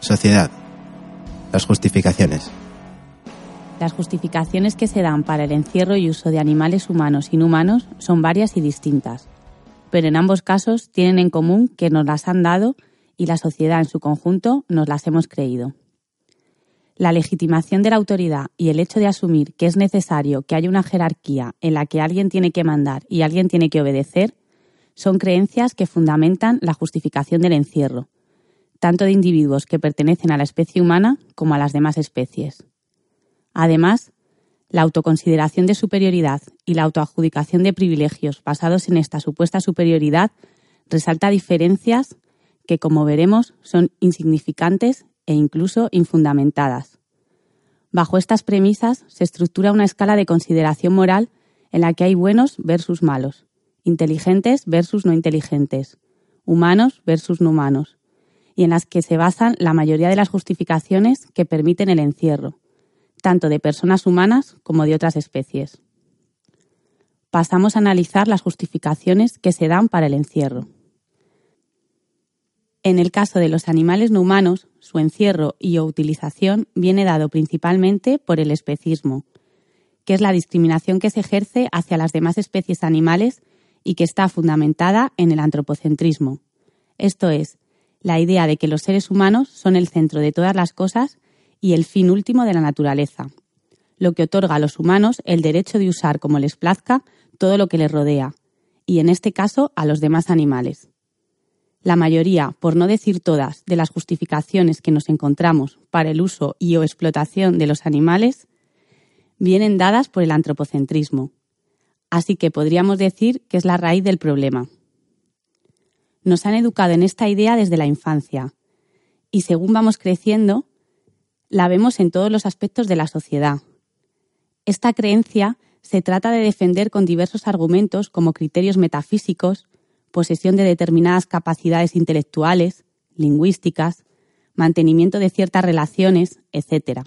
Sociedad. Las justificaciones. Las justificaciones que se dan para el encierro y uso de animales humanos inhumanos son varias y distintas, pero en ambos casos tienen en común que nos las han dado y la sociedad en su conjunto nos las hemos creído. La legitimación de la autoridad y el hecho de asumir que es necesario que haya una jerarquía en la que alguien tiene que mandar y alguien tiene que obedecer son creencias que fundamentan la justificación del encierro, tanto de individuos que pertenecen a la especie humana como a las demás especies. Además, la autoconsideración de superioridad y la autoadjudicación de privilegios basados en esta supuesta superioridad resalta diferencias que, como veremos, son insignificantes e incluso infundamentadas. Bajo estas premisas se estructura una escala de consideración moral en la que hay buenos versus malos, inteligentes versus no inteligentes, humanos versus no humanos, y en las que se basan la mayoría de las justificaciones que permiten el encierro, tanto de personas humanas como de otras especies. Pasamos a analizar las justificaciones que se dan para el encierro. En el caso de los animales no humanos, su encierro y o utilización viene dado principalmente por el especismo, que es la discriminación que se ejerce hacia las demás especies animales y que está fundamentada en el antropocentrismo. Esto es, la idea de que los seres humanos son el centro de todas las cosas y el fin último de la naturaleza, lo que otorga a los humanos el derecho de usar como les plazca todo lo que les rodea, y en este caso a los demás animales. La mayoría, por no decir todas, de las justificaciones que nos encontramos para el uso y o explotación de los animales vienen dadas por el antropocentrismo. Así que podríamos decir que es la raíz del problema. Nos han educado en esta idea desde la infancia y según vamos creciendo, la vemos en todos los aspectos de la sociedad. Esta creencia se trata de defender con diversos argumentos como criterios metafísicos, posesión de determinadas capacidades intelectuales, lingüísticas, mantenimiento de ciertas relaciones, etc.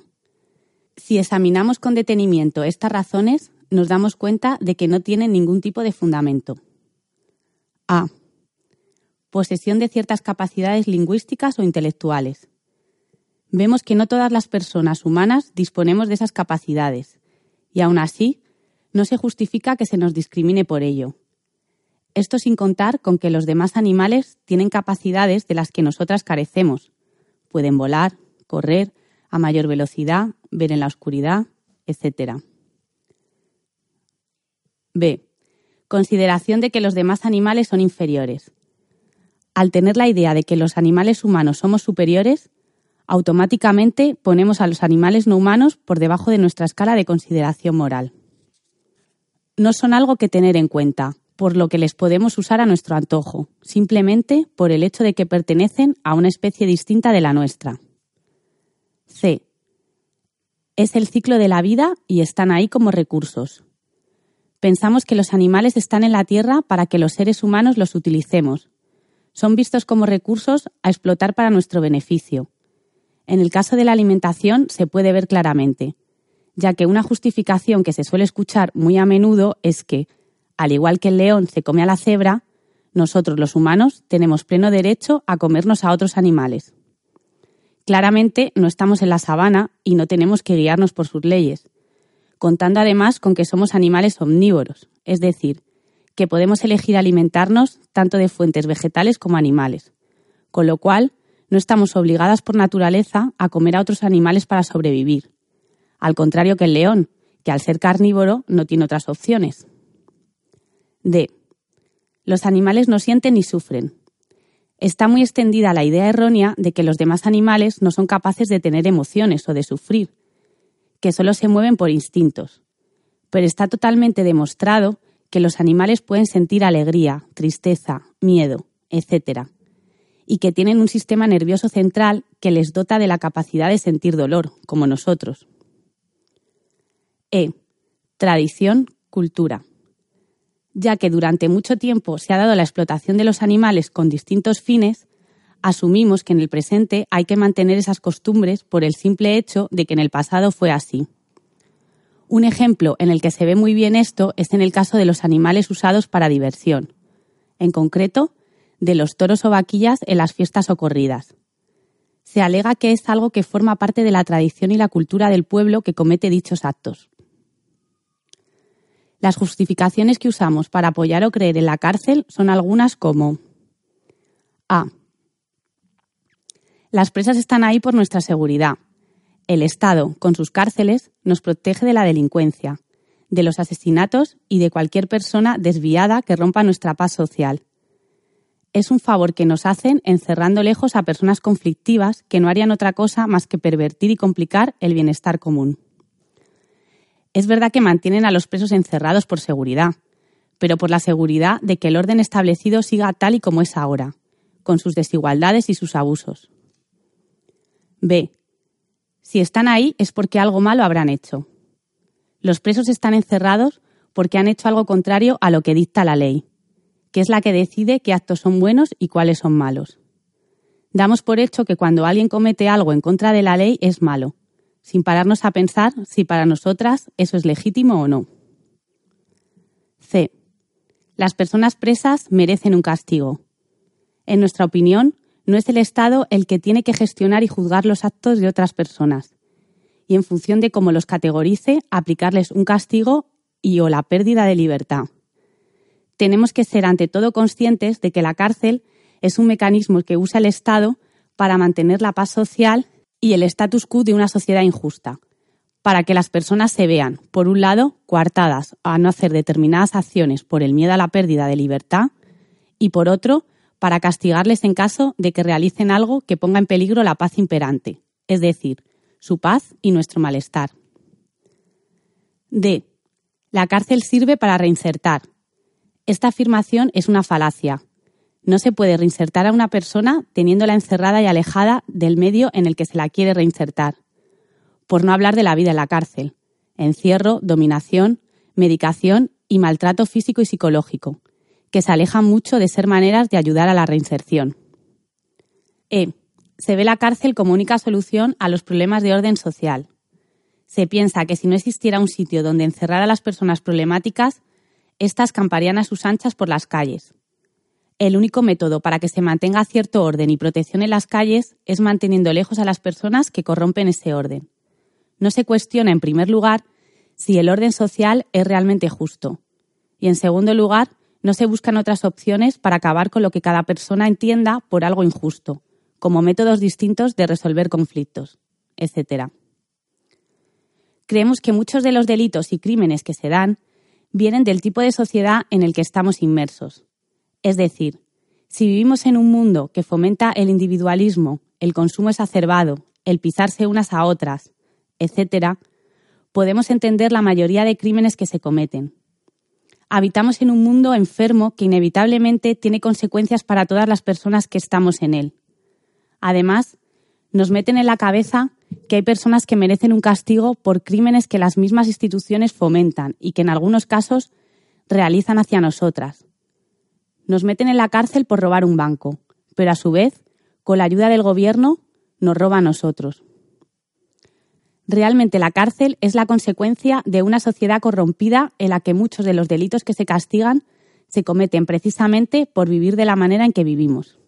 Si examinamos con detenimiento estas razones, nos damos cuenta de que no tienen ningún tipo de fundamento. A. Posesión de ciertas capacidades lingüísticas o intelectuales. Vemos que no todas las personas humanas disponemos de esas capacidades, y aún así, no se justifica que se nos discrimine por ello. Esto sin contar con que los demás animales tienen capacidades de las que nosotras carecemos. Pueden volar, correr a mayor velocidad, ver en la oscuridad, etc. B. Consideración de que los demás animales son inferiores. Al tener la idea de que los animales humanos somos superiores, automáticamente ponemos a los animales no humanos por debajo de nuestra escala de consideración moral. No son algo que tener en cuenta, por lo que les podemos usar a nuestro antojo, simplemente por el hecho de que pertenecen a una especie distinta de la nuestra. C. Es el ciclo de la vida y están ahí como recursos. Pensamos que los animales están en la Tierra para que los seres humanos los utilicemos. Son vistos como recursos a explotar para nuestro beneficio. En el caso de la alimentación se puede ver claramente, ya que una justificación que se suele escuchar muy a menudo es que al igual que el león se come a la cebra, nosotros los humanos tenemos pleno derecho a comernos a otros animales. Claramente no estamos en la sabana y no tenemos que guiarnos por sus leyes, contando además con que somos animales omnívoros, es decir, que podemos elegir alimentarnos tanto de fuentes vegetales como animales, con lo cual no estamos obligadas por naturaleza a comer a otros animales para sobrevivir, al contrario que el león, que al ser carnívoro no tiene otras opciones. D. Los animales no sienten ni sufren. Está muy extendida la idea errónea de que los demás animales no son capaces de tener emociones o de sufrir, que solo se mueven por instintos. Pero está totalmente demostrado que los animales pueden sentir alegría, tristeza, miedo, etc. Y que tienen un sistema nervioso central que les dota de la capacidad de sentir dolor, como nosotros. E. Tradición, cultura ya que durante mucho tiempo se ha dado la explotación de los animales con distintos fines, asumimos que en el presente hay que mantener esas costumbres por el simple hecho de que en el pasado fue así. Un ejemplo en el que se ve muy bien esto es en el caso de los animales usados para diversión, en concreto, de los toros o vaquillas en las fiestas o corridas. se alega que es algo que forma parte de la tradición y la cultura del pueblo que comete dichos actos. Las justificaciones que usamos para apoyar o creer en la cárcel son algunas como A. Las presas están ahí por nuestra seguridad. El Estado, con sus cárceles, nos protege de la delincuencia, de los asesinatos y de cualquier persona desviada que rompa nuestra paz social es un favor que nos hacen encerrando lejos a personas conflictivas que no harían otra cosa más que pervertir y complicar el bienestar común. Es verdad que mantienen a los presos encerrados por seguridad, pero por la seguridad de que el orden establecido siga tal y como es ahora, con sus desigualdades y sus abusos. B. Si están ahí es porque algo malo habrán hecho. Los presos están encerrados porque han hecho algo contrario a lo que dicta la ley, que es la que decide qué actos son buenos y cuáles son malos. Damos por hecho que cuando alguien comete algo en contra de la ley es malo, sin pararnos a pensar si para nosotras eso es legítimo o no. C. Las personas presas merecen un castigo. En nuestra opinión, no es el Estado el que tiene que gestionar y juzgar los actos de otras personas, y en función de cómo los categorice, aplicarles un castigo y o la pérdida de libertad. Tenemos que ser ante todo conscientes de que la cárcel es un mecanismo que usa el Estado para mantener la paz social y el status quo de una sociedad injusta, para que las personas se vean, por un lado, coartadas a no hacer determinadas acciones por el miedo a la pérdida de libertad y, por otro, para castigarles en caso de que realicen algo que ponga en peligro la paz imperante, es decir, su paz y nuestro malestar. D. La cárcel sirve para reinsertar, esta afirmación es una falacia. No se puede reinsertar a una persona teniéndola encerrada y alejada del medio en el que se la quiere reinsertar. Por no hablar de la vida en la cárcel. Encierro, dominación, medicación y maltrato físico y psicológico, que se alejan mucho de ser maneras de ayudar a la reinserción. E. Se ve la cárcel como única solución a los problemas de orden social. Se piensa que si no existiera un sitio donde encerrar a las personas problemáticas, estas camparían a sus anchas por las calles. El único método para que se mantenga cierto orden y protección en las calles es manteniendo lejos a las personas que corrompen ese orden. No se cuestiona, en primer lugar, si el orden social es realmente justo. Y, en segundo lugar, no se buscan otras opciones para acabar con lo que cada persona entienda por algo injusto, como métodos distintos de resolver conflictos, etc. Creemos que muchos de los delitos y crímenes que se dan vienen del tipo de sociedad en el que estamos inmersos. Es decir, si vivimos en un mundo que fomenta el individualismo, el consumo exacerbado, el pisarse unas a otras, etc., podemos entender la mayoría de crímenes que se cometen. Habitamos en un mundo enfermo que inevitablemente tiene consecuencias para todas las personas que estamos en él. Además, nos meten en la cabeza que hay personas que merecen un castigo por crímenes que las mismas instituciones fomentan y que en algunos casos realizan hacia nosotras. Nos meten en la cárcel por robar un banco, pero a su vez, con la ayuda del gobierno, nos roba a nosotros. Realmente la cárcel es la consecuencia de una sociedad corrompida en la que muchos de los delitos que se castigan se cometen precisamente por vivir de la manera en que vivimos.